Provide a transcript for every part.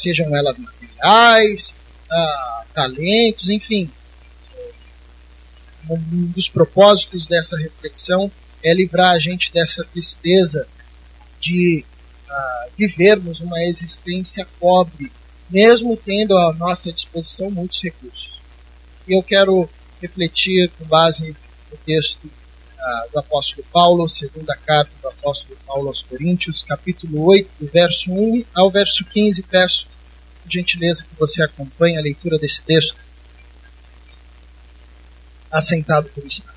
sejam elas materiais, ah, talentos, enfim. Um dos propósitos dessa reflexão é livrar a gente dessa tristeza de uh, vivermos uma existência pobre, mesmo tendo à nossa disposição muitos recursos. E eu quero refletir com base no texto do apóstolo Paulo, segunda carta do apóstolo Paulo aos Coríntios, capítulo 8, do verso 1 ao verso 15. Peço, por gentileza, que você acompanhe a leitura desse texto, assentado por está.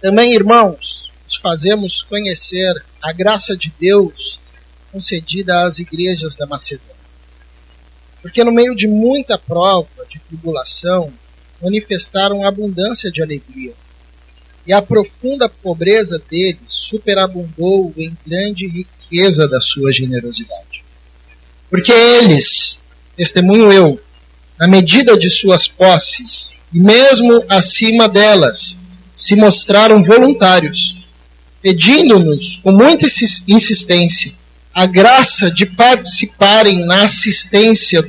Também, irmãos, nos fazemos conhecer a graça de Deus concedida às igrejas da Macedônia. Porque no meio de muita prova, de tribulação, manifestaram abundância de alegria. E a profunda pobreza deles superabundou em grande riqueza da sua generosidade. Porque eles, testemunho eu, na medida de suas posses, e mesmo acima delas, se mostraram voluntários, pedindo-nos com muita insistência a graça de participarem na assistência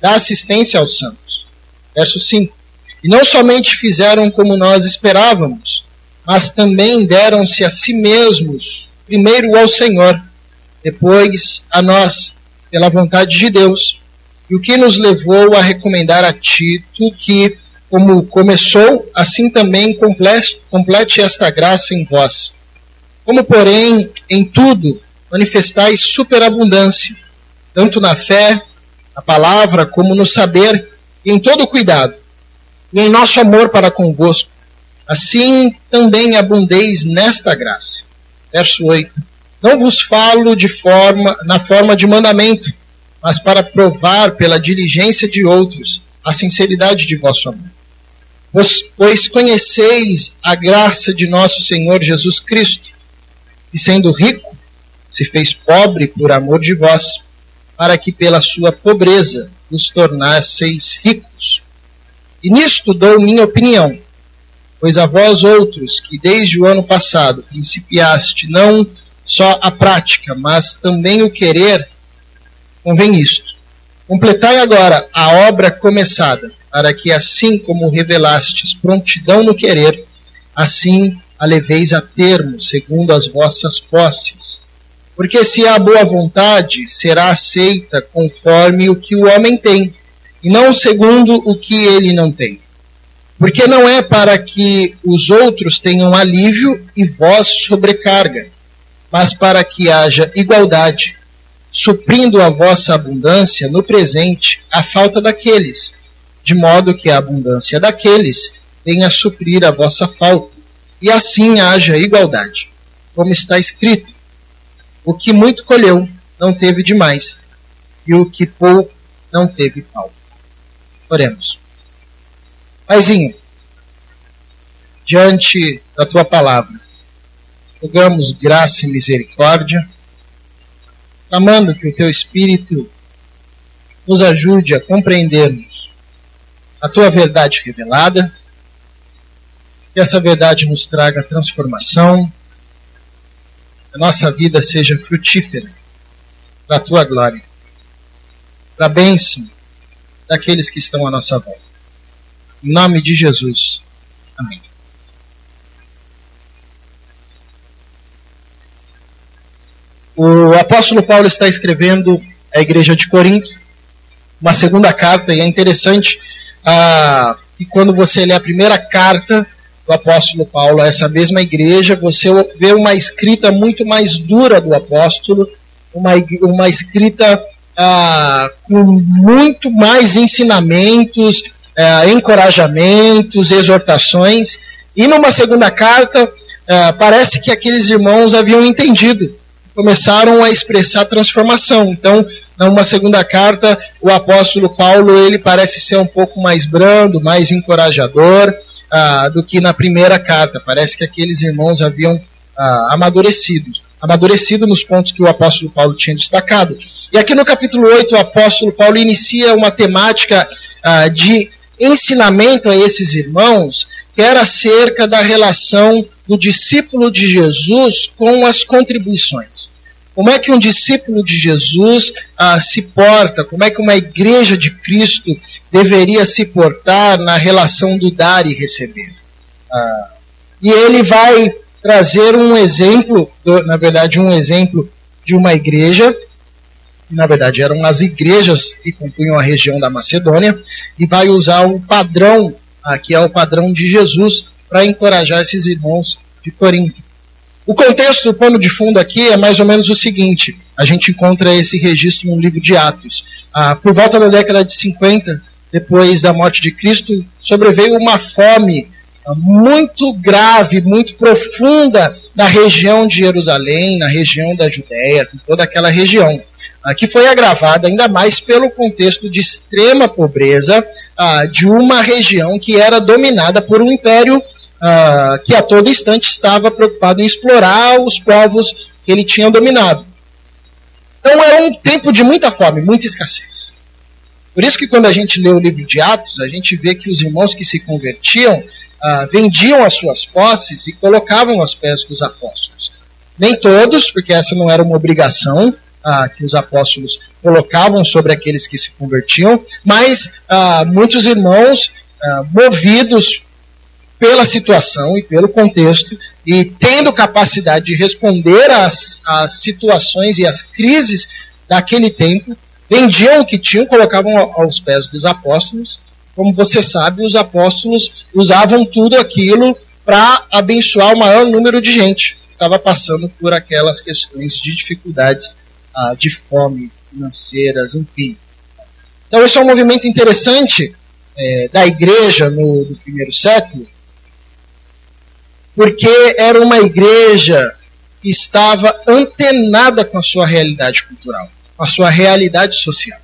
da assistência aos santos. Verso 5. E não somente fizeram como nós esperávamos, mas também deram-se a si mesmos, primeiro ao Senhor, depois a nós, pela vontade de Deus, e o que nos levou a recomendar a Tito que como começou, assim também complete, complete esta graça em vós. Como, porém, em tudo manifestais superabundância, tanto na fé, na palavra, como no saber, e em todo cuidado, e em nosso amor para convosco, assim também abundeis nesta graça. Verso 8. Não vos falo de forma, na forma de mandamento, mas para provar pela diligência de outros a sinceridade de vosso amor pois conheceis a graça de nosso Senhor Jesus Cristo, e sendo rico, se fez pobre por amor de vós, para que pela sua pobreza vos tornasseis ricos. E nisto dou minha opinião, pois a vós outros que desde o ano passado principiaste não só a prática, mas também o querer, convém isto. Completai agora a obra começada, para que assim como revelastes prontidão no querer, assim a leveis a termo, segundo as vossas posses. Porque se há boa vontade, será aceita conforme o que o homem tem, e não segundo o que ele não tem. Porque não é para que os outros tenham alívio e vós sobrecarga, mas para que haja igualdade, suprindo a vossa abundância no presente a falta daqueles de modo que a abundância daqueles venha suprir a vossa falta, e assim haja igualdade. Como está escrito: o que muito colheu não teve demais, e o que pouco não teve falta. Oremos. Paizinho, diante da tua palavra, rogamos graça e misericórdia, clamando que o teu Espírito nos ajude a compreendermos a tua verdade revelada, que essa verdade nos traga transformação, que a nossa vida seja frutífera para a tua glória, para a bênção daqueles que estão à nossa volta. Em nome de Jesus. Amém. O apóstolo Paulo está escrevendo à igreja de Corinto uma segunda carta e é interessante ah, e quando você lê a primeira carta do apóstolo Paulo a essa mesma igreja, você vê uma escrita muito mais dura do apóstolo, uma, uma escrita ah, com muito mais ensinamentos, ah, encorajamentos, exortações. E numa segunda carta, ah, parece que aqueles irmãos haviam entendido, começaram a expressar transformação. Então, numa segunda carta, o apóstolo Paulo ele parece ser um pouco mais brando, mais encorajador do que na primeira carta. Parece que aqueles irmãos haviam amadurecido, amadurecido nos pontos que o apóstolo Paulo tinha destacado. E aqui no capítulo 8, o apóstolo Paulo inicia uma temática ah, de ensinamento a esses irmãos, que era acerca da relação do discípulo de Jesus com as contribuições. como é que um discípulo de Jesus ah, se porta, como é que uma igreja de Cristo deveria se portar na relação do dar e receber. Ah, e ele vai trazer um exemplo, na verdade, um exemplo de uma igreja, na verdade eram as igrejas que compunham a região da Macedônia, e vai usar o padrão, que é o padrão de Jesus, para encorajar esses irmãos de Corinto. O contexto, o pano de fundo aqui é mais ou menos o seguinte: a gente encontra esse registro no livro de Atos. Ah, por volta da década de 50, depois da morte de Cristo, sobreveio uma fome muito grave, muito profunda na região de Jerusalém, na região da Judéia, toda aquela região, ah, que foi agravada ainda mais pelo contexto de extrema pobreza ah, de uma região que era dominada por um império uh, que a todo instante estava preocupado em explorar os povos que ele tinha dominado. Então era um tempo de muita fome, muita escassez. Por isso que quando a gente lê o livro de Atos, a gente vê que os irmãos que se convertiam uh, vendiam as suas posses e colocavam aos pés dos apóstolos. Nem todos, porque essa não era uma obrigação, ah, que os apóstolos colocavam sobre aqueles que se convertiam, mas ah, muitos irmãos, ah, movidos pela situação e pelo contexto e tendo capacidade de responder às, às situações e às crises daquele tempo, vendiam o que tinham, colocavam aos pés dos apóstolos. Como você sabe, os apóstolos usavam tudo aquilo para abençoar o maior número de gente que estava passando por aquelas questões de dificuldades, ah, de fome financeiras, enfim. Então, esse é um movimento interessante é, da igreja no, primeiro século, porque era uma igreja que estava antenada com a sua realidade cultural, com a sua realidade social,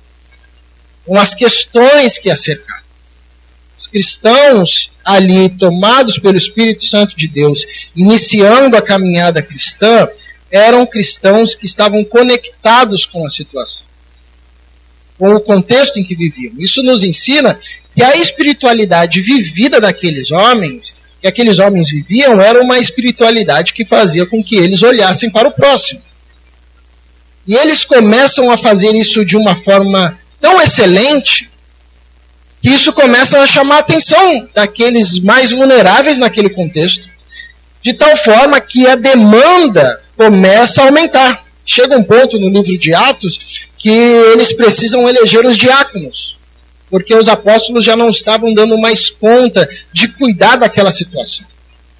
com as questões que a cercavam. Os cristãos ali, tomados pelo Espírito Santo de Deus, iniciando a caminhada cristã, eram cristãos que estavam conectados com a situação, com o contexto em que viviam. Isso nos ensina que a espiritualidade vivida daqueles homens que aqueles homens viviam era uma espiritualidade que fazia com que eles olhassem para o próximo. E eles começam a fazer isso de uma forma tão excelente isso começa a chamar a atenção daqueles mais vulneráveis naquele contexto, de tal forma que a demanda começa a aumentar. Chega um ponto no livro de Atos que eles precisam eleger os diáconos porque os apóstolos já não estavam dando mais conta de cuidar daquela situação.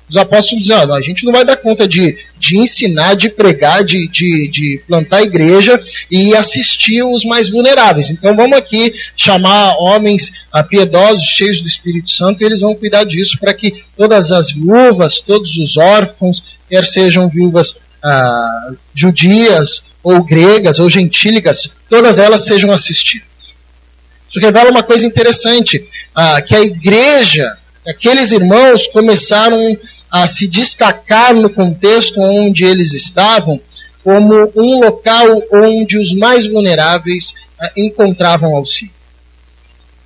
Os apóstolos diziam, ah, a gente não vai dar conta de, de ensinar, de pregar, de, de, de plantar igreja e assistir os mais vulneráveis. Então vamos aqui chamar homens ah, piedosos, cheios do Espírito Santo, e eles vão cuidar disso para que todas as viúvas, todos os órfãos, quer sejam viúvas ah, judias ou gregas ou gentílicas, todas elas sejam assistidas. Isso revela uma coisa interessante, ah, que a igreja, aqueles irmãos começaram a se destacar no contexto onde eles estavam como um local onde os mais vulneráveis ah, encontravam auxílio.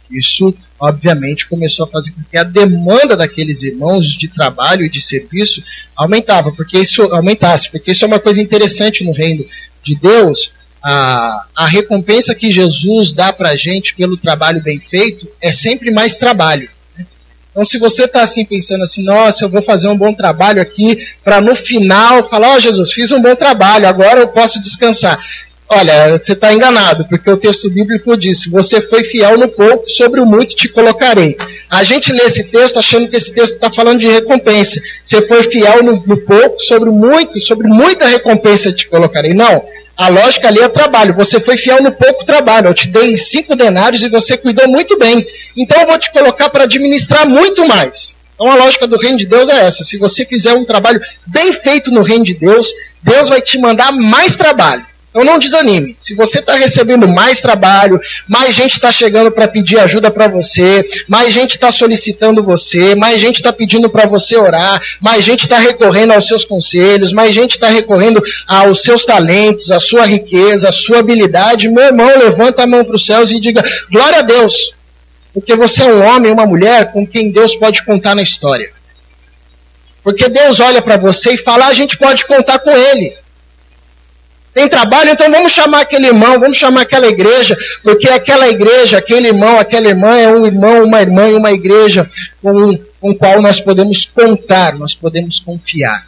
Isso, obviamente, começou a fazer com que a demanda daqueles irmãos de trabalho e de serviço aumentava, porque isso aumentasse, porque isso é uma coisa interessante no reino de Deus, a, a recompensa que Jesus dá para a gente pelo trabalho bem feito é sempre mais trabalho. Então, se você está assim pensando assim, nossa, eu vou fazer um bom trabalho aqui, para no final falar, ó oh, Jesus, fiz um bom trabalho, agora eu posso descansar. Olha, você está enganado, porque o texto bíblico diz: você foi fiel no pouco, sobre o muito te colocarei. A gente lê esse texto achando que esse texto está falando de recompensa. Você foi fiel no, no pouco, sobre muito, sobre muita recompensa te colocarei. Não. A lógica ali é trabalho. Você foi fiel no pouco trabalho. Eu te dei cinco denários e você cuidou muito bem. Então eu vou te colocar para administrar muito mais. Então a lógica do reino de Deus é essa. Se você fizer um trabalho bem feito no reino de Deus, Deus vai te mandar mais trabalho. Então não desanime. Se você está recebendo mais trabalho, mais gente está chegando para pedir ajuda para você, mais gente está solicitando você, mais gente está pedindo para você orar, mais gente está recorrendo aos seus conselhos, mais gente está recorrendo aos seus talentos, à sua riqueza, à sua habilidade, meu irmão, levanta a mão para os céus e diga: glória a Deus. Porque você é um homem, uma mulher com quem Deus pode contar na história. Porque Deus olha para você e fala: a gente pode contar com Ele. Tem trabalho, então vamos chamar aquele irmão, vamos chamar aquela igreja, porque aquela igreja, aquele irmão, aquela irmã é um irmão, uma irmã e uma igreja com, com qual nós podemos contar, nós podemos confiar.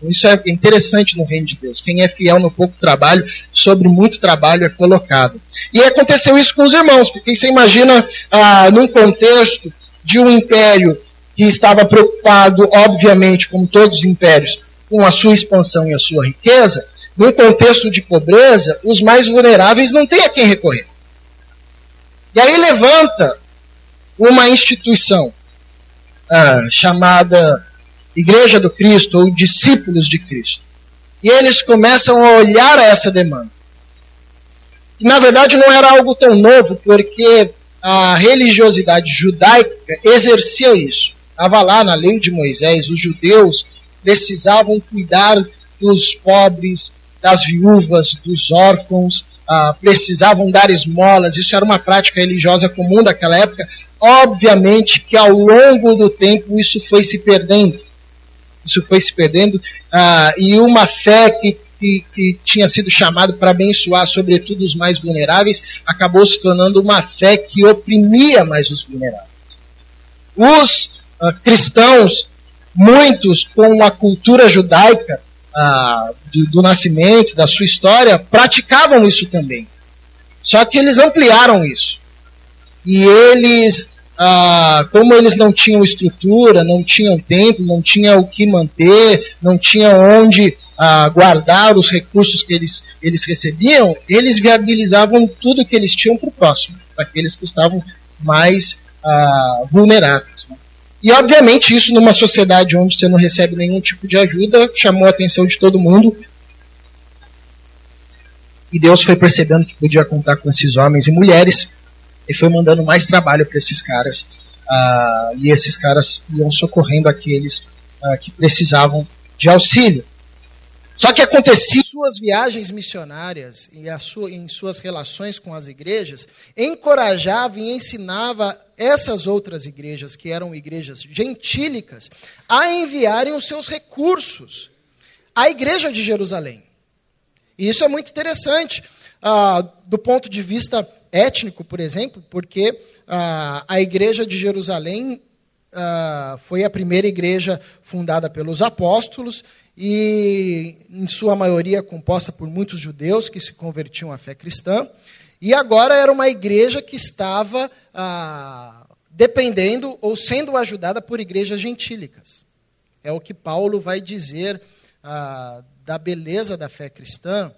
Isso é interessante no reino de Deus. Quem é fiel no pouco trabalho, sobre muito trabalho é colocado. E aconteceu isso com os irmãos, porque você imagina, ah, num contexto de um império que estava preocupado, obviamente, como todos os impérios, com a sua expansão e a sua riqueza, num contexto de pobreza, os mais vulneráveis não têm a quem recorrer. E aí levanta uma instituição ah, chamada Igreja do Cristo ou discípulos de Cristo. E eles começam a olhar essa demanda. E na verdade não era algo tão novo, porque a religiosidade judaica exercia isso. Estava lá na lei de Moisés, os judeus precisavam cuidar dos pobres, das viúvas, dos órfãos, ah, precisavam dar esmolas, isso era uma prática religiosa comum daquela época. Obviamente que ao longo do tempo isso foi se perdendo. Isso foi se perdendo, ah, e uma fé que, que, que tinha sido chamada para abençoar, sobretudo, os mais vulneráveis, acabou se tornando uma fé que oprimia mais os vulneráveis. Os ah, cristãos, muitos com a cultura judaica, ah, do, do nascimento, da sua história, praticavam isso também. Só que eles ampliaram isso. E eles, ah, como eles não tinham estrutura, não tinham tempo, não tinham o que manter, não tinham onde ah, guardar os recursos que eles, eles recebiam, eles viabilizavam tudo que eles tinham para o próximo, para aqueles que estavam mais ah, vulneráveis. Né? E, obviamente, isso numa sociedade onde você não recebe nenhum tipo de ajuda, chamou a atenção de todo mundo. E Deus foi percebendo que podia contar com esses homens e mulheres e foi mandando mais trabalho para esses caras. Uh, e esses caras iam socorrendo aqueles uh, que precisavam de auxílio. Só que acontecia. Suas viagens missionárias e sua, em suas relações com as igrejas, encorajava e ensinava essas outras igrejas, que eram igrejas gentílicas, a enviarem os seus recursos à igreja de Jerusalém. E isso é muito interessante, ah, do ponto de vista étnico, por exemplo, porque ah, a igreja de Jerusalém ah, foi a primeira igreja fundada pelos apóstolos e, em sua maioria, composta por muitos judeus que se convertiam à fé cristã. E agora era uma igreja que estava ah, dependendo ou sendo ajudada por igrejas gentílicas. É o que Paulo vai dizer ah, da beleza da fé cristã,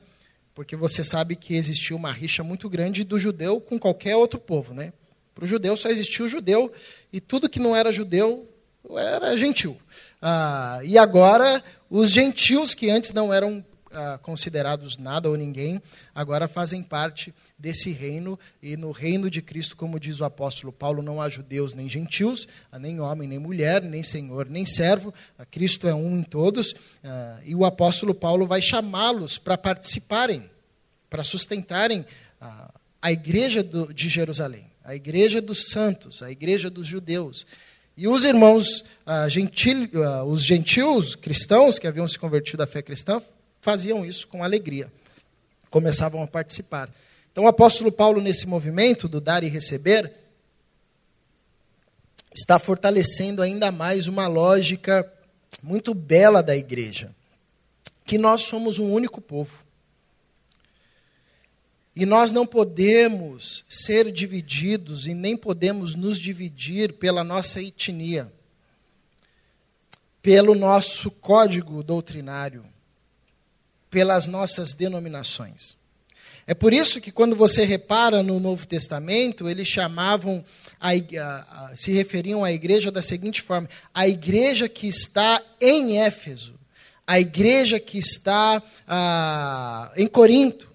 porque você sabe que existiu uma rixa muito grande do judeu com qualquer outro povo. Né? Para o judeu só existia o judeu, e tudo que não era judeu era gentil. Ah, e agora, os gentios, que antes não eram ah, considerados nada ou ninguém, agora fazem parte desse reino, e no reino de Cristo, como diz o apóstolo Paulo, não há judeus nem gentios, ah, nem homem nem mulher, nem senhor nem servo, ah, Cristo é um em todos, ah, e o apóstolo Paulo vai chamá-los para participarem, para sustentarem ah, a igreja do, de Jerusalém, a igreja dos santos, a igreja dos judeus. E os irmãos ah, gentil, ah, os gentios cristãos que haviam se convertido à fé cristã faziam isso com alegria, começavam a participar. Então, o apóstolo Paulo, nesse movimento do dar e receber, está fortalecendo ainda mais uma lógica muito bela da igreja, que nós somos um único povo. E nós não podemos ser divididos e nem podemos nos dividir pela nossa etnia, pelo nosso código doutrinário, pelas nossas denominações. É por isso que quando você repara no Novo Testamento, eles chamavam, a, a, a, se referiam à igreja da seguinte forma: a igreja que está em Éfeso, a igreja que está ah, em Corinto,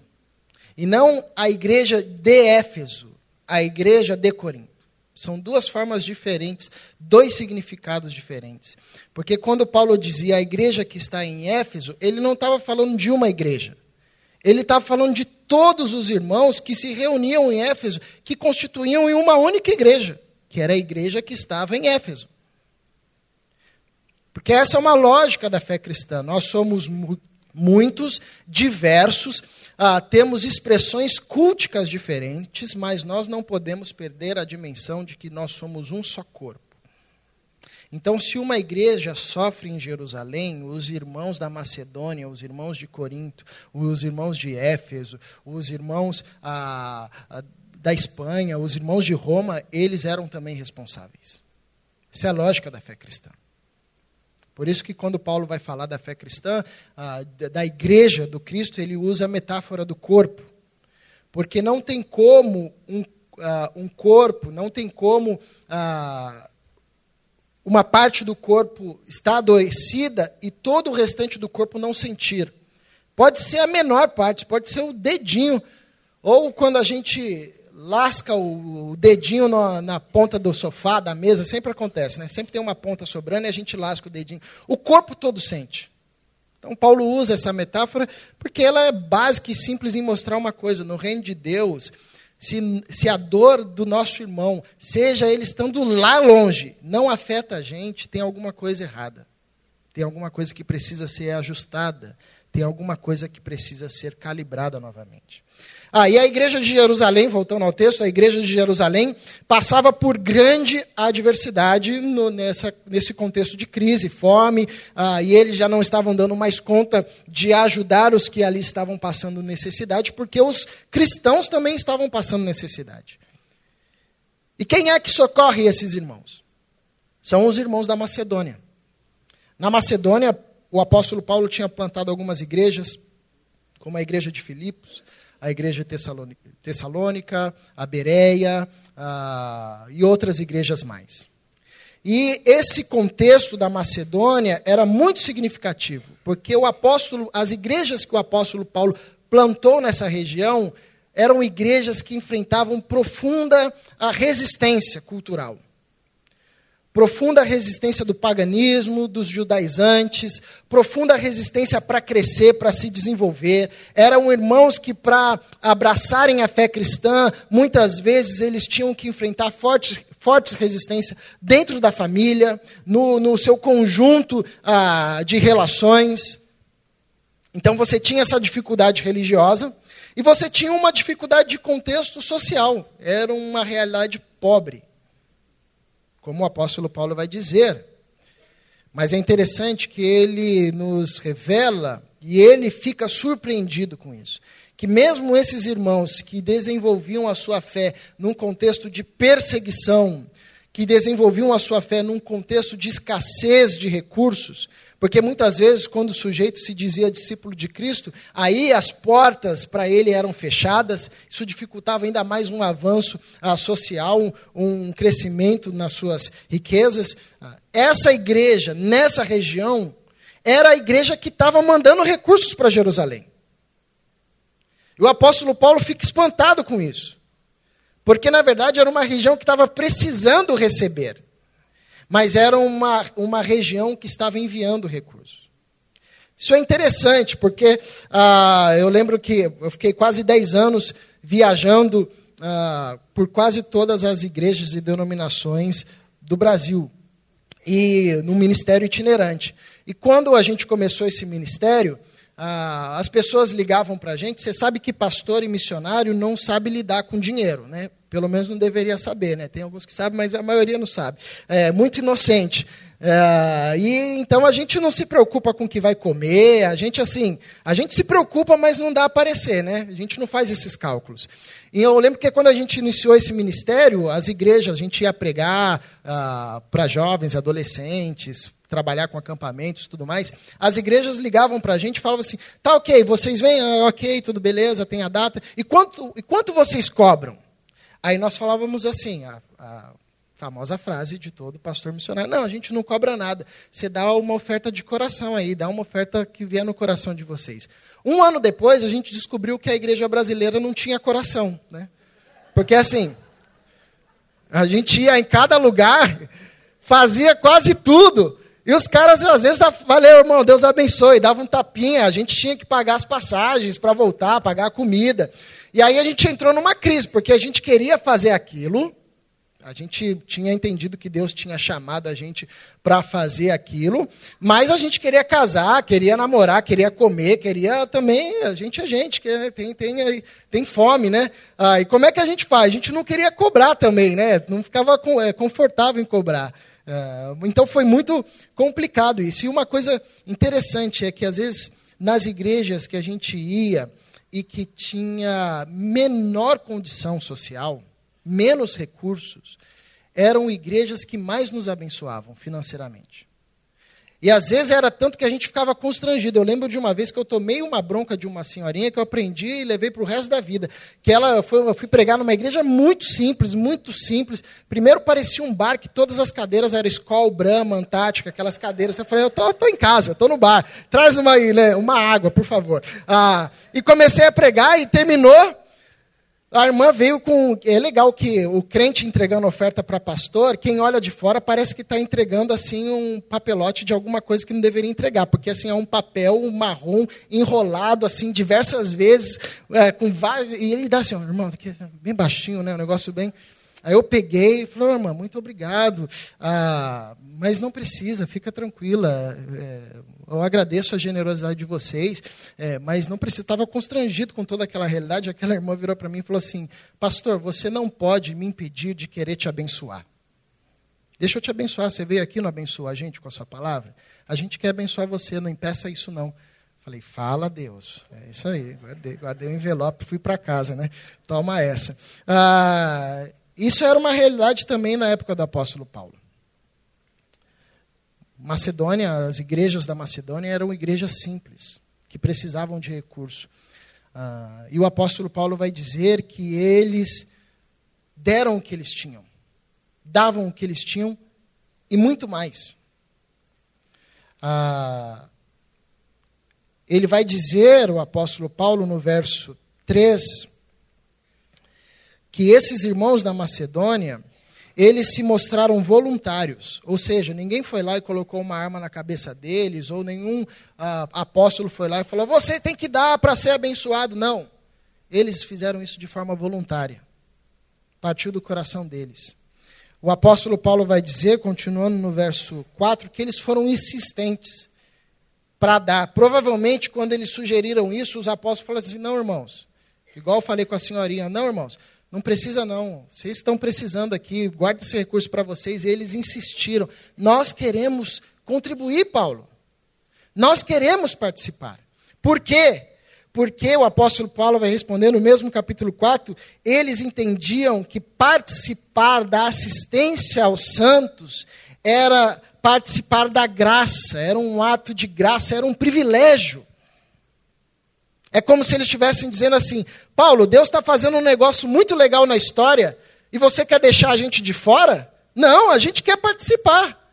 e não a igreja de Éfeso, a igreja de Corinto. São duas formas diferentes, dois significados diferentes. Porque quando Paulo dizia a igreja que está em Éfeso, ele não estava falando de uma igreja. Ele estava falando de todos os irmãos que se reuniam em Éfeso, que constituíam uma única igreja, que era a igreja que estava em Éfeso. Porque essa é uma lógica da fé cristã. Nós somos muitos, diversos, ah, temos expressões culticas diferentes, mas nós não podemos perder a dimensão de que nós somos um só corpo. Então, se uma igreja sofre em Jerusalém, os irmãos da Macedônia, os irmãos de Corinto, os irmãos de Éfeso, os irmãos ah, ah, da Espanha, os irmãos de Roma, eles eram também responsáveis. Essa é a lógica da fé cristã. Por isso que quando Paulo vai falar da fé cristã, da igreja do Cristo, ele usa a metáfora do corpo. Porque não tem como um, um corpo, não tem como uma parte do corpo estar adoecida e todo o restante do corpo não sentir. Pode ser a menor parte, pode ser o dedinho. Ou quando a gente lasca o dedinho na, ponta do sofá, da mesa, sempre acontece, né? Sempre tem uma ponta sobrando e a gente lasca o dedinho. O corpo todo sente. Então, Paulo usa essa metáfora porque ela é básica e simples em mostrar uma coisa: no reino de Deus, se, se a dor do nosso irmão, seja ele estando lá longe, não afeta a gente, tem alguma coisa errada. Tem alguma coisa que precisa ser ajustada. Tem alguma coisa que precisa ser calibrada novamente. Ah, e a igreja de Jerusalém, voltando ao texto, a igreja de Jerusalém passava por grande adversidade no, nessa, nesse contexto de crise, fome, ah, e eles já não estavam dando mais conta de ajudar os que ali estavam passando necessidade, porque os cristãos também estavam passando necessidade. E quem é que socorre esses irmãos? São os irmãos da Macedônia. Na Macedônia, o apóstolo Paulo tinha plantado algumas igrejas, como a igreja de Filipos, a igreja tessalônica, a Bereia a, e outras igrejas mais. E esse contexto da Macedônia era muito significativo, porque o apóstolo, as igrejas que o apóstolo Paulo plantou nessa região eram igrejas que enfrentavam profunda resistência cultural profunda resistência do paganismo, dos judaizantes, profunda resistência para crescer, para se desenvolver. Eram irmãos que, para abraçarem a fé cristã, muitas vezes eles tinham que enfrentar fortes, fortes resistências dentro da família, no, no seu conjunto ah, de relações. Então você tinha essa dificuldade religiosa e você tinha uma dificuldade de contexto social. Era uma realidade pobre como o apóstolo Paulo vai dizer. Mas é interessante que ele nos revela e ele fica surpreendido com isso. Que mesmo esses irmãos que desenvolviam a sua fé num contexto de perseguição, que desenvolviam a sua fé num contexto de escassez de recursos, porque muitas vezes, quando o sujeito se dizia discípulo de Cristo, aí as portas para ele eram fechadas, isso dificultava ainda mais um avanço social, um, um, crescimento nas suas riquezas. Ah, essa igreja, nessa região, era a igreja que estava mandando recursos para Jerusalém. E o apóstolo Paulo fica espantado com isso, porque na verdade era uma região que estava precisando receber mas era uma, uma região que estava enviando recursos. Isso é interessante, porque ah, eu lembro que eu fiquei quase 10 anos viajando ah, por quase todas as igrejas e denominações do Brasil, e no ministério itinerante. E quando a gente começou esse ministério, ah, as pessoas ligavam para a gente. Você sabe que pastor e missionário não sabe lidar com dinheiro, né? Pelo menos não deveria saber, né? Tem alguns que sabem, mas a maioria não sabe. É muito inocente. É, e então a gente não se preocupa com o que vai comer, a gente assim, a gente se preocupa, mas não dá a aparecer, né? A gente não faz esses cálculos. E eu lembro que quando a gente iniciou esse ministério, as igrejas, a gente ia pregar ah, para jovens, adolescentes, trabalhar com acampamentos e tudo mais, as igrejas ligavam para a gente e falavam assim: tá ok, vocês vêm, ah, ok, tudo beleza, tem a data, e quanto, e quanto vocês cobram? Aí nós falávamos assim, a, a famosa frase de todo pastor missionário: não, a gente não cobra nada, você dá uma oferta de coração aí, dá uma oferta que vier no coração de vocês. Um ano depois, a gente descobriu que a igreja brasileira não tinha coração, né? Porque assim, a gente ia em cada lugar, fazia quase tudo, e os caras, às vezes, valeu, irmão, Deus abençoe, dava um tapinha, a gente tinha que pagar as passagens para voltar, pagar a comida. E aí a gente entrou numa crise, porque a gente queria fazer aquilo, A gente tinha entendido que Deus tinha chamado a gente para fazer aquilo, mas a gente queria casar, queria namorar, queria comer, queria também. A gente é gente, que tem, tem, tem fome, né? Ah, e como é que a gente faz? A gente não queria cobrar também, né? Não ficava é, confortável em cobrar. Ah, então foi muito complicado isso. E uma coisa interessante é que às vezes nas igrejas que a gente ia, e que tinha menor condição social, menos recursos, eram igrejas que mais nos abençoavam financeiramente. E às vezes era tanto que a gente ficava constrangido. Eu lembro de uma vez que eu tomei uma bronca de uma senhorinha que eu aprendi e levei para o resto da vida. Que ela foi, eu fui pregar numa igreja muito simples, muito simples. Primeiro parecia um bar que todas as cadeiras eram Skol, Brahma, Antártica, aquelas cadeiras. Eu falei, eu tô, tô em casa, tô no bar. Traz uma, né, uma água, por favor. Ah, e comecei a pregar e terminou a irmã veio com. É legal que o crente entregando oferta para pastor, quem olha de fora parece que está entregando assim um papelote de alguma coisa que não deveria entregar, porque assim é um papel marrom enrolado assim diversas vezes, é, com vários. E ele dá assim, irmão, aqui, bem baixinho, né? Um negócio bem. Aí eu peguei e falei, irmã, muito obrigado. Ah, mas não precisa, fica tranquila. É, eu agradeço a generosidade de vocês, é, mas não precisa. Estava constrangido com toda aquela realidade. Aquela irmã virou para mim e falou assim: Pastor, você não pode me impedir de querer te abençoar. Deixa eu te abençoar. Você veio aqui não abençoar a gente com a sua palavra? A gente quer abençoar você, não impeça isso não. Falei, fala Deus. É isso aí. Guardei, guardei o envelope fui para casa, né? Toma essa. Ah, isso era uma realidade também na época do apóstolo Paulo. Macedônia, as igrejas da Macedônia eram igrejas simples, que precisavam de recurso. Ah, e o apóstolo Paulo vai dizer que eles deram o que eles tinham, davam o que eles tinham e muito mais. Ah, ele vai dizer, o apóstolo Paulo, no verso 3, que esses irmãos da Macedônia eles se mostraram voluntários, ou seja, ninguém foi lá e colocou uma arma na cabeça deles, ou nenhum ah, apóstolo foi lá e falou: você tem que dar para ser abençoado. Não. Eles fizeram isso de forma voluntária, partiu do coração deles. O apóstolo Paulo vai dizer, continuando no verso 4, que eles foram insistentes para dar. Provavelmente, quando eles sugeriram isso, os apóstolos falaram assim: não, irmãos, igual eu falei com a senhorinha, não, irmãos, não precisa não. Vocês estão precisando aqui, guarde esse recurso para vocês. E eles insistiram. Nós queremos contribuir, Paulo. Nós queremos participar. Por quê? Porque o apóstolo Paulo vai responder no mesmo capítulo 4, eles entendiam que participar da assistência aos santos era participar da graça, era um ato de graça, era um privilégio. É como se eles estivessem dizendo assim: Paulo, Deus está fazendo um negócio muito legal na história e você quer deixar a gente de fora? Não, a gente quer participar.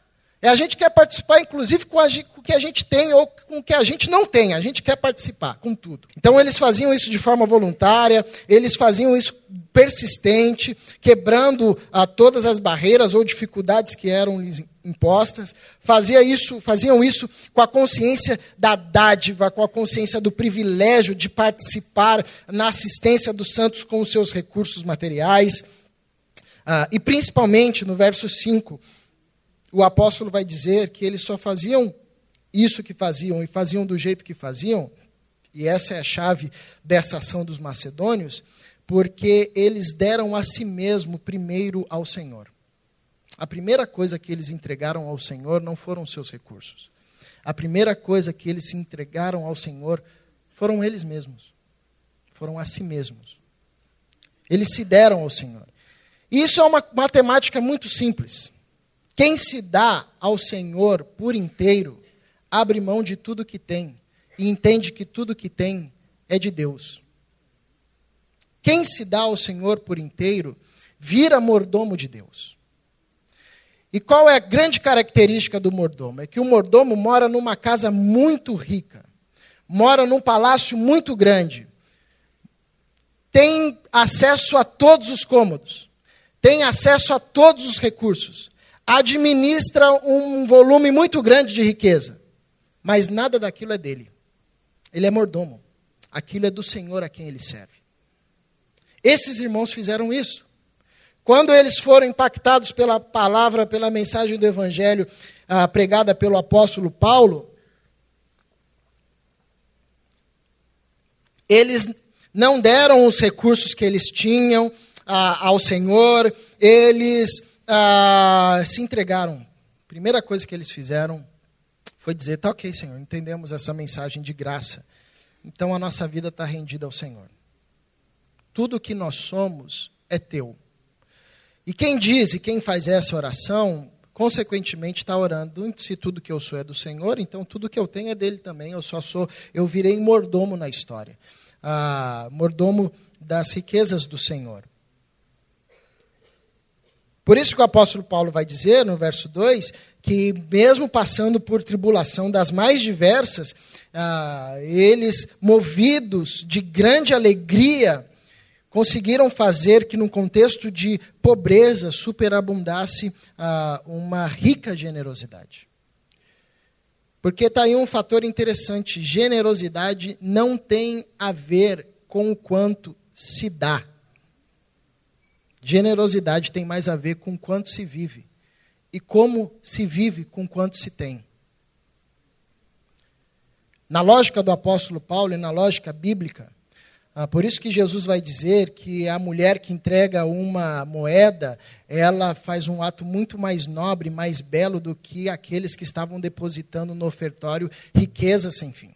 É, a gente quer participar, inclusive, com, a, com o que a gente tem ou com o que a gente não tem. A gente quer participar com tudo. Então, eles faziam isso de forma voluntária, eles faziam isso persistente, quebrando ah, todas as barreiras ou dificuldades que eram lhes impostas. Fazia isso, faziam isso com a consciência da dádiva, com a consciência do privilégio de participar na assistência dos santos com os seus recursos materiais. Ah, e principalmente no verso 5 o apóstolo vai dizer que eles só faziam isso que faziam e faziam do jeito que faziam, e essa é a chave dessa ação dos macedônios, porque eles deram a si mesmo primeiro ao Senhor. A primeira coisa que eles entregaram ao Senhor não foram seus recursos. A primeira coisa que eles se entregaram ao Senhor foram eles mesmos. Foram a si mesmos. Eles se deram ao Senhor. E isso é uma matemática muito simples. Quem se dá ao Senhor por inteiro, abre mão de tudo que tem e entende que tudo que tem é de Deus. Quem se dá ao Senhor por inteiro, vira mordomo de Deus. E qual é a grande característica do mordomo? É que o mordomo mora numa casa muito rica, mora num palácio muito grande, tem acesso a todos os cômodos, tem acesso a todos os recursos, administra um volume muito grande de riqueza, mas nada daquilo é dele. Ele é mordomo. Aquilo é do Senhor a quem ele serve. Esses irmãos fizeram isso. Quando eles foram impactados pela palavra, pela mensagem do Evangelho ah, pregada pelo apóstolo Paulo, eles não deram os recursos que eles tinham ah, ao Senhor, eles ah, se entregaram. Primeira coisa que eles fizeram foi dizer: tá ok, Senhor, entendemos essa mensagem de graça. Então a nossa vida está rendida ao Senhor. Tudo que nós somos é teu. E quem diz e quem faz essa oração, consequentemente está orando, se tudo que eu sou é do Senhor, então tudo que eu tenho é dele também. Eu só sou, eu virei mordomo na história. Ah, mordomo das riquezas do Senhor. Por isso que o apóstolo Paulo vai dizer, no verso 2, que mesmo passando por tribulação das mais diversas, ah, eles, movidos de grande alegria, conseguiram fazer que, num contexto de pobreza, superabundasse ah, uma rica generosidade. Porque está aí um fator interessante: generosidade não tem a ver com o quanto se dá. Generosidade tem mais a ver com quanto se vive e como se vive com quanto se tem. Na lógica do apóstolo Paulo e na lógica bíblica, ah, por isso que Jesus vai dizer que a mulher que entrega uma moeda, ela faz um ato muito mais nobre, mais belo do que aqueles que estavam depositando no ofertório riqueza sem fim.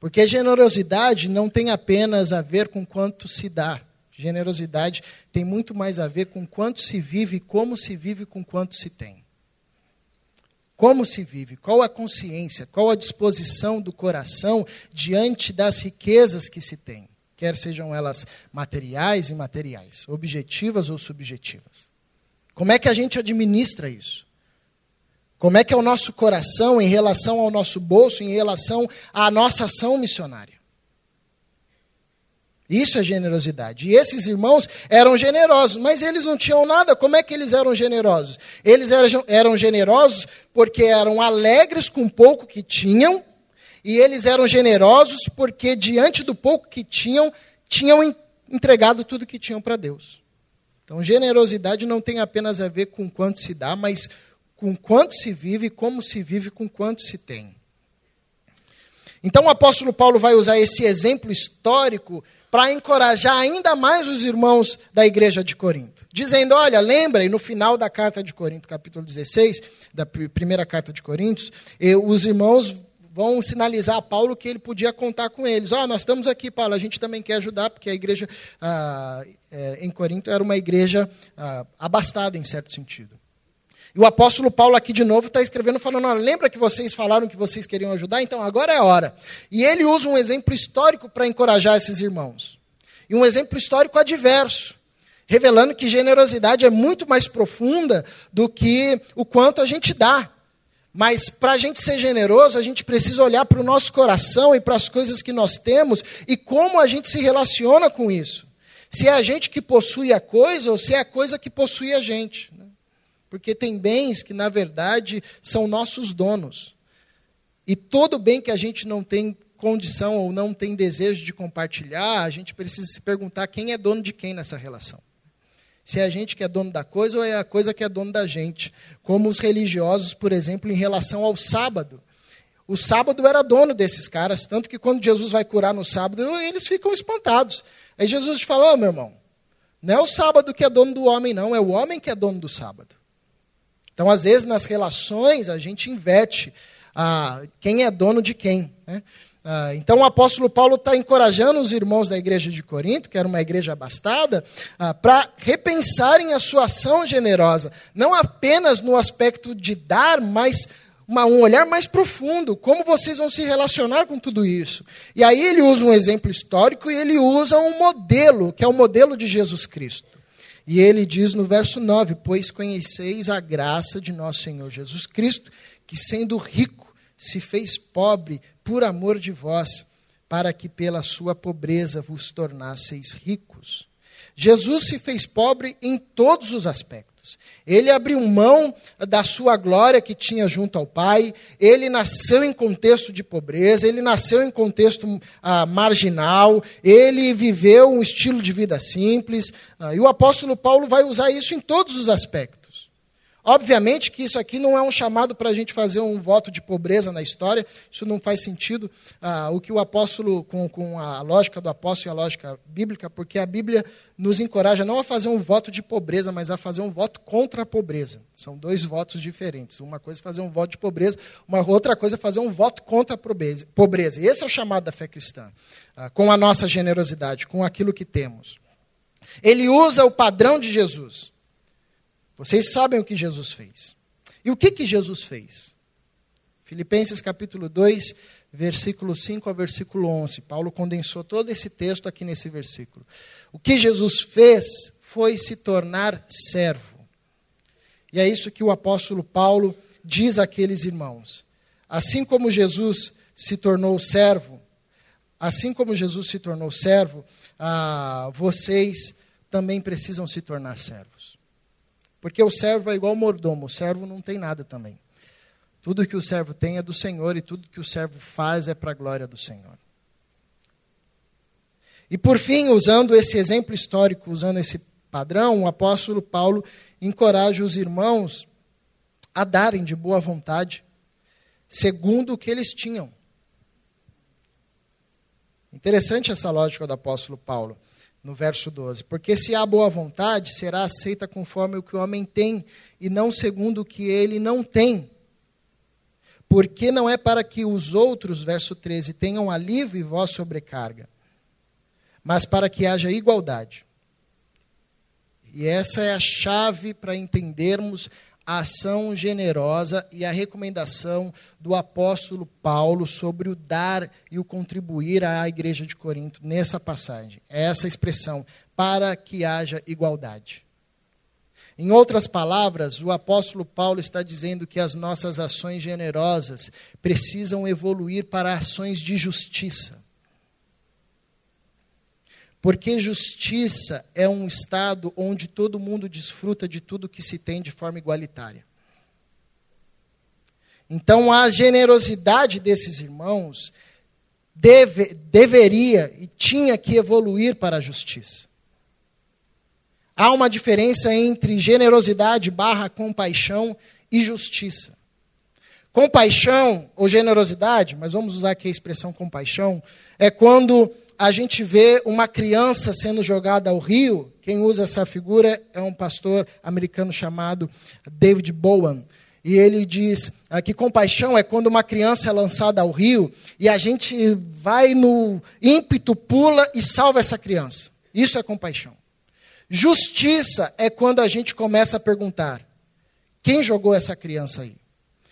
Porque generosidade não tem apenas a ver com quanto se dá. Generosidade tem muito mais a ver com quanto se vive como se vive com quanto se tem. Como se vive? Qual a consciência? Qual a disposição do coração diante das riquezas que se tem? Quer sejam elas materiais e imateriais, objetivas ou subjetivas. Como é que a gente administra isso? Como é que é o nosso coração em relação ao nosso bolso, em relação à nossa ação missionária? Isso é generosidade. E esses irmãos eram generosos, mas eles não tinham nada. Como é que eles eram generosos? Eles eram, generosos porque eram alegres com pouco que tinham e eles eram generosos porque, diante do pouco que tinham, tinham entregado tudo que tinham para Deus. Então, generosidade não tem apenas a ver com quanto se dá, mas com quanto se vive, como se vive, com quanto se tem. Então, o apóstolo Paulo vai usar esse exemplo histórico para encorajar ainda mais os irmãos da igreja de Corinto, dizendo: olha, lembra, e no final da carta de Corinto, capítulo 16, da primeira carta de Coríntios, os irmãos vão sinalizar a Paulo que ele podia contar com eles. Ó, oh, nós estamos aqui, Paulo, a gente também quer ajudar, porque a igreja ah, é, em Corinto era uma igreja ah, abastada, em certo sentido. E o apóstolo Paulo aqui de novo está escrevendo, falando: olha, lembra que vocês falaram que vocês queriam ajudar? Então agora é a hora. E ele usa um exemplo histórico para encorajar esses irmãos. E um exemplo histórico adverso revelando que generosidade é muito mais profunda do que o quanto a gente dá. Mas para a gente ser generoso, a gente precisa olhar para o nosso coração e para as coisas que nós temos e como a gente se relaciona com isso. Se é a gente que possui a coisa ou se é a coisa que possui a gente. Né? Porque tem bens que, na verdade, são nossos donos. E todo bem que a gente não tem condição ou não tem desejo de compartilhar, a gente precisa se perguntar quem é dono de quem nessa relação. Se é a gente que é dono da coisa ou é a coisa que é dono da gente. Como os religiosos, por exemplo, em relação ao sábado. O sábado era dono desses caras, tanto que quando Jesus vai curar no sábado, eles ficam espantados. Aí Jesus fala: oh, meu irmão, não é o sábado que é dono do homem, não, é o homem que é dono do sábado. Então, às vezes, nas relações, a gente inverte quem é dono de quem. Né? Ah, então o apóstolo Paulo está encorajando os irmãos da igreja de Corinto, que era uma igreja abastada, ah, para repensarem a sua ação generosa, não apenas no aspecto de dar, mas uma, um olhar mais profundo, como vocês vão se relacionar com tudo isso. E aí ele usa um exemplo histórico e ele usa um modelo, que é o modelo de Jesus Cristo. E ele diz no verso 9: Pois conheceis a graça de nosso Senhor Jesus Cristo, que sendo rico, se fez pobre por amor de vós, para que pela sua pobreza vos tornasseis ricos. Jesus se fez pobre em todos os aspectos. Ele abriu mão da sua glória que tinha junto ao Pai, ele nasceu em contexto de pobreza, ele nasceu em contexto ah, marginal, ele viveu um estilo de vida simples, ah, e o apóstolo Paulo vai usar isso em todos os aspectos. Obviamente que isso aqui não é um chamado para a gente fazer um voto de pobreza na história, isso não faz sentido ah, o que o apóstolo, com, com a lógica do apóstolo e a lógica bíblica, porque a Bíblia nos encoraja não a fazer um voto de pobreza, mas a fazer um voto contra a pobreza. São dois votos diferentes. Uma coisa é fazer um voto de pobreza, uma outra coisa é fazer um voto contra a pobreza. E esse é o chamado da fé cristã, ah, com a nossa generosidade, com aquilo que temos. Ele usa o padrão de Jesus. Vocês sabem o que Jesus fez. E o que, que Jesus fez? Filipenses capítulo 2, versículo 5 ao versículo 11. Paulo condensou todo esse texto aqui nesse versículo. O que Jesus fez foi se tornar servo. E é isso que o apóstolo Paulo diz àqueles irmãos. Assim como Jesus se tornou servo, assim como Jesus se tornou servo, ah, vocês também precisam se tornar servos. Porque o servo é igual ao mordomo, o servo não tem nada também. Tudo que o servo tem é do Senhor e tudo que o servo faz é para a glória do Senhor. E por fim, usando esse exemplo histórico, usando esse padrão, o apóstolo Paulo encoraja os irmãos a darem de boa vontade, segundo o que eles tinham. Interessante essa lógica do apóstolo Paulo no verso 12. Porque se há boa vontade, será aceita conforme o que o homem tem, e não segundo o que ele não tem. Porque não é para que os outros, verso 13, tenham alívio e vós sobrecarga, mas para que haja igualdade. E essa é a chave para entendermos a ação generosa e a recomendação do apóstolo Paulo sobre o dar e o contribuir à igreja de Corinto nessa passagem. É essa expressão, para que haja igualdade. Em outras palavras, o apóstolo Paulo está dizendo que as nossas ações generosas precisam evoluir para ações de justiça. Porque justiça é um estado onde todo mundo desfruta de tudo que se tem de forma igualitária. Então, a generosidade desses irmãos deve, deveria e tinha que evoluir para a justiça. Há uma diferença entre generosidade barra compaixão e justiça. Compaixão ou generosidade, mas vamos usar aqui a expressão compaixão, é quando a gente vê uma criança sendo jogada ao rio. Quem usa essa figura é um pastor americano chamado David Bowen. E ele diz ah, que compaixão é quando uma criança é lançada ao rio e a gente vai no ímpeto, pula e salva essa criança. Isso é compaixão. Justiça é quando a gente começa a perguntar: quem jogou essa criança aí?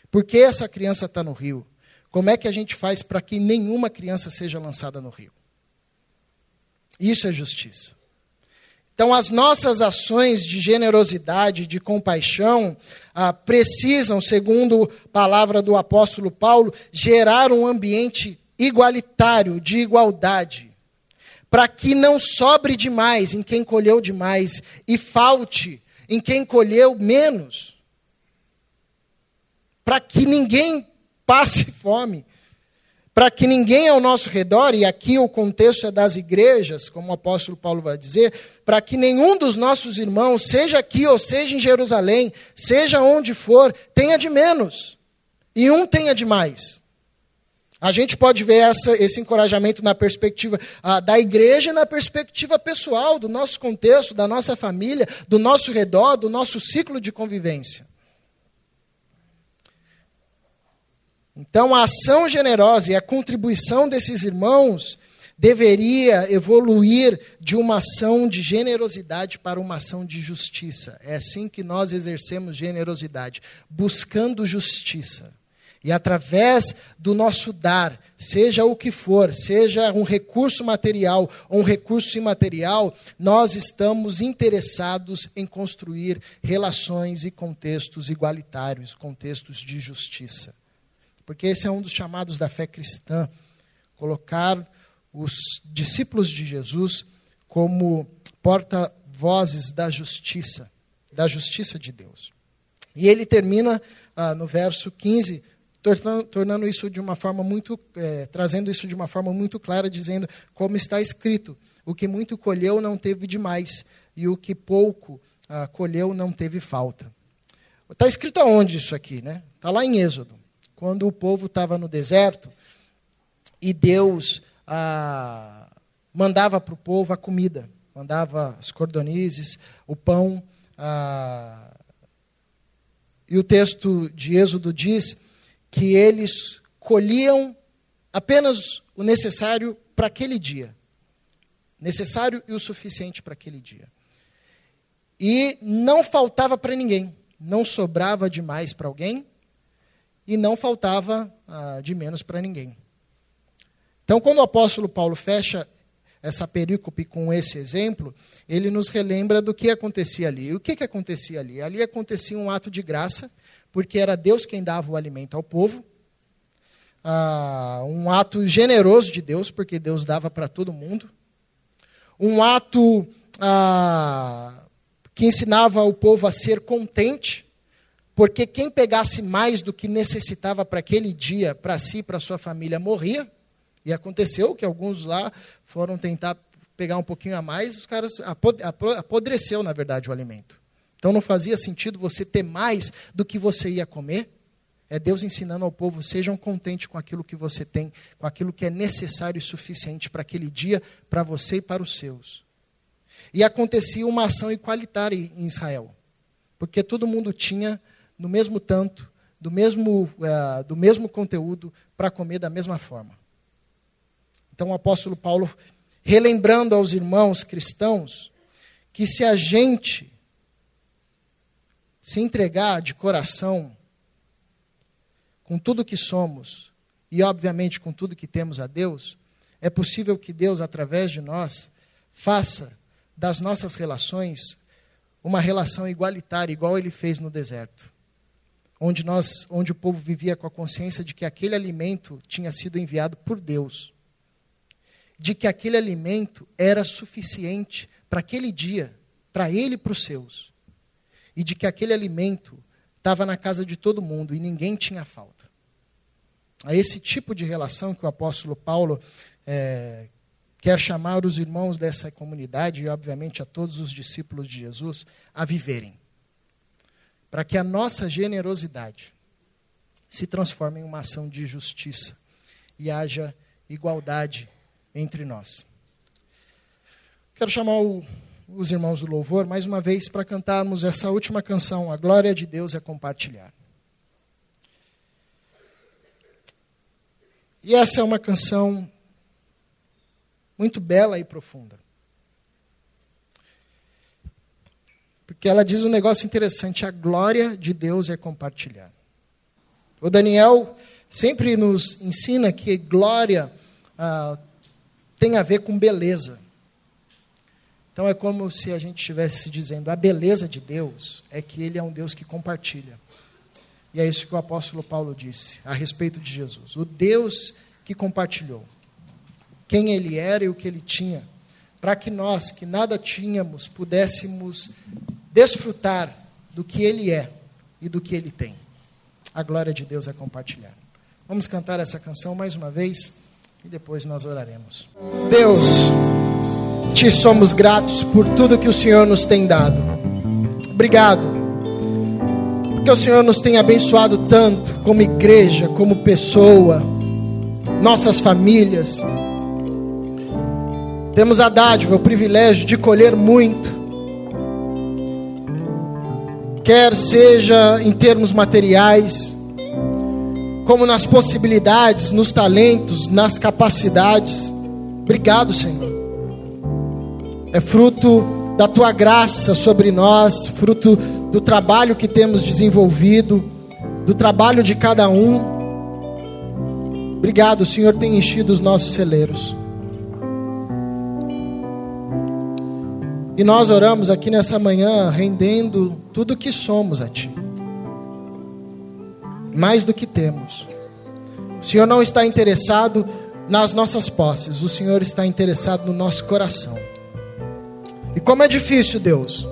Por que essa criança está no rio? Como é que a gente faz para que nenhuma criança seja lançada no rio? Isso é justiça. Então, as nossas ações de generosidade, de compaixão, ah, precisam, segundo a palavra do apóstolo Paulo, gerar um ambiente igualitário, de igualdade, para que não sobre demais em quem colheu demais e falte em quem colheu menos, para que ninguém passe fome, para que ninguém ao nosso redor, e aqui o contexto é das igrejas, como o apóstolo Paulo vai dizer, para que nenhum dos nossos irmãos, seja aqui ou seja em Jerusalém, seja onde for, tenha de menos e um tenha de mais. A gente pode ver essa, esse encorajamento na perspectiva ah, da igreja e na perspectiva pessoal, do nosso contexto, da nossa família, do nosso redor, do nosso ciclo de convivência. Então, a ação generosa e a contribuição desses irmãos deveria evoluir de uma ação de generosidade para uma ação de justiça. É assim que nós exercemos generosidade, buscando justiça. E através do nosso dar, seja o que for, seja um recurso material ou um recurso imaterial, nós estamos interessados em construir relações e contextos igualitários, contextos de justiça. Porque esse é um dos chamados da fé cristã colocar os discípulos de Jesus como porta-vozes da justiça, da justiça de Deus. E ele termina ah, no verso 15, tornando, tornando, isso de uma forma muito, é, trazendo isso de uma forma muito clara, dizendo como está escrito: o que muito colheu não teve demais, e o que pouco ah, colheu não teve falta. Está escrito aonde isso aqui, né? Está lá em Êxodo, quando o povo estava no deserto e Deus ah, mandava para o povo a comida, mandava as cordonizes, o pão. Ah, e o texto de Êxodo diz que eles colhiam apenas o necessário para aquele dia. Necessário e o suficiente para aquele dia. E não faltava para ninguém. Não sobrava demais para alguém e não faltava ah, de menos para ninguém. Então, quando o apóstolo Paulo fecha essa perícope com esse exemplo, ele nos relembra do que acontecia ali. O que, que acontecia ali? Ali acontecia um ato de graça, porque era Deus quem dava o alimento ao povo. Ah, um ato generoso de Deus, porque Deus dava para todo mundo. Um ato ah, que ensinava o povo a ser contente, porque quem pegasse mais do que necessitava para aquele dia, para si e para sua família, morria. E aconteceu que alguns lá foram tentar pegar um pouquinho a mais, os caras apodreceu, na verdade, o alimento. Então não fazia sentido você ter mais do que você ia comer. É Deus ensinando ao povo: sejam contentes com aquilo que você tem, com aquilo que é necessário e suficiente para aquele dia, para você e para os seus. E acontecia uma ação igualitária em Israel, porque todo mundo tinha no mesmo tanto, do mesmo, uh, do mesmo conteúdo, para comer da mesma forma. Então o apóstolo Paulo, relembrando aos irmãos cristãos, que se a gente se entregar de coração, com tudo que somos, e obviamente com tudo que temos a Deus, é possível que Deus, através de nós, faça das nossas relações uma relação igualitária, igual ele fez no deserto onde nós, onde o povo vivia com a consciência de que aquele alimento tinha sido enviado por Deus, de que aquele alimento era suficiente para aquele dia, para ele e para os seus, e de que aquele alimento estava na casa de todo mundo e ninguém tinha falta. A esse tipo de relação que o apóstolo Paulo é, quer chamar os irmãos dessa comunidade e, obviamente, a todos os discípulos de Jesus a viverem para que a nossa generosidade se transforme em uma ação de justiça e haja igualdade entre nós. Quero chamar o, os irmãos do louvor mais uma vez para cantarmos essa última canção, A Glória de Deus é Compartilhar. E essa é uma canção muito bela e profunda. Porque ela diz um negócio interessante: a glória de Deus é compartilhar. O Daniel sempre nos ensina que glória ah, tem a ver com beleza. Então é como se a gente estivesse dizendo: a beleza de Deus é que Ele é um Deus que compartilha. E é isso que o apóstolo Paulo disse a respeito de Jesus. O Deus que compartilhou quem Ele era e o que Ele tinha, para que nós, que nada tínhamos, pudéssemos desfrutar do que Ele é e do que Ele tem. A glória de Deus é compartilhar. Vamos cantar essa canção mais uma vez e depois nós oraremos. Deus, te somos gratos por tudo que o Senhor nos tem dado. Obrigado, porque o Senhor nos tem abençoado tanto, como igreja, como pessoa, nossas famílias. Temos a dádiva, o privilégio de colher muito quer seja em termos materiais, como nas possibilidades, nos talentos, nas capacidades. Obrigado, Senhor. É fruto da tua graça sobre nós, fruto do trabalho que temos desenvolvido, do trabalho de cada um. Obrigado, Senhor, tem enchido os nossos celeiros. E nós oramos aqui nessa manhã rendendo tudo o que somos a Ti, mais do que temos. O Senhor não está interessado nas nossas posses, o Senhor está interessado no nosso coração. E como é difícil, Deus,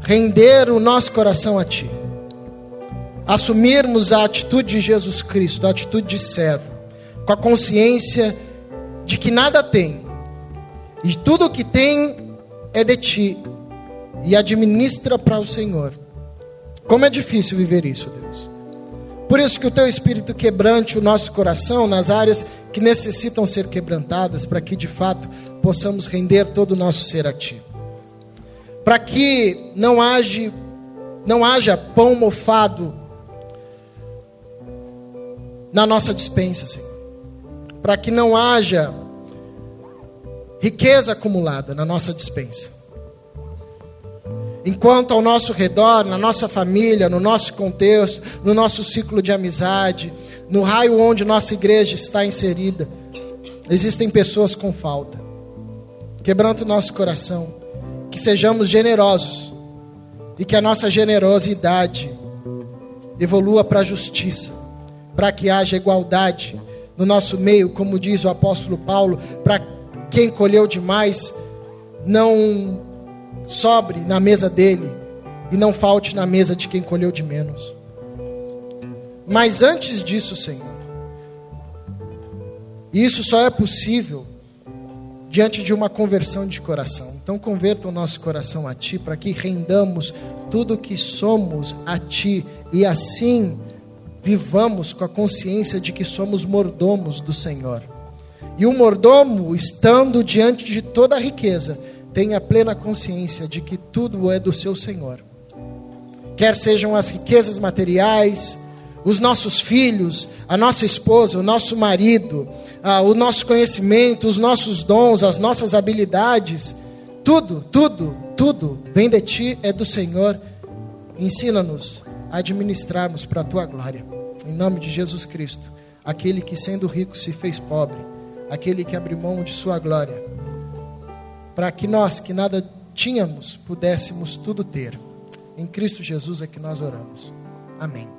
render o nosso coração a Ti, assumirmos a atitude de Jesus Cristo, a atitude de servo, com a consciência de que nada tem, e tudo o que tem é de Ti, e administra para o Senhor. Como é difícil viver isso, Deus. Por isso que o Teu Espírito quebrante o nosso coração nas áreas que necessitam ser quebrantadas, para que de fato possamos render todo o nosso ser a Ti. Para que não haja, não haja pão mofado na nossa dispensa, Senhor. Para que não haja riqueza acumulada na nossa dispensa. Enquanto ao nosso redor, na nossa família, no nosso contexto, no nosso ciclo de amizade, no raio onde nossa igreja está inserida, existem pessoas com falta. Quebranta o nosso coração, que sejamos generosos e que a nossa generosidade evolua para a justiça, para que haja igualdade no nosso meio, como diz o apóstolo Paulo, para quem colheu demais não sobre na mesa dele e não falte na mesa de quem colheu de menos. Mas antes disso, Senhor, isso só é possível diante de uma conversão de coração. Então, converta o nosso coração a Ti, para que rendamos tudo o que somos a Ti e assim vivamos com a consciência de que somos mordomos do Senhor. E o mordomo, estando diante de toda a riqueza, tem a plena consciência de que tudo é do seu Senhor. Quer sejam as riquezas materiais, os nossos filhos, a nossa esposa, o nosso marido, ah, o nosso conhecimento, os nossos dons, as nossas habilidades, tudo, tudo, tudo vem de ti, é do Senhor. Ensina-nos a administrarmos para a tua glória. Em nome de Jesus Cristo, aquele que sendo rico se fez pobre, aquele que abriu mão de sua glória, para que nós que nada tínhamos pudéssemos tudo ter. Em Cristo Jesus é que nós oramos. Amém.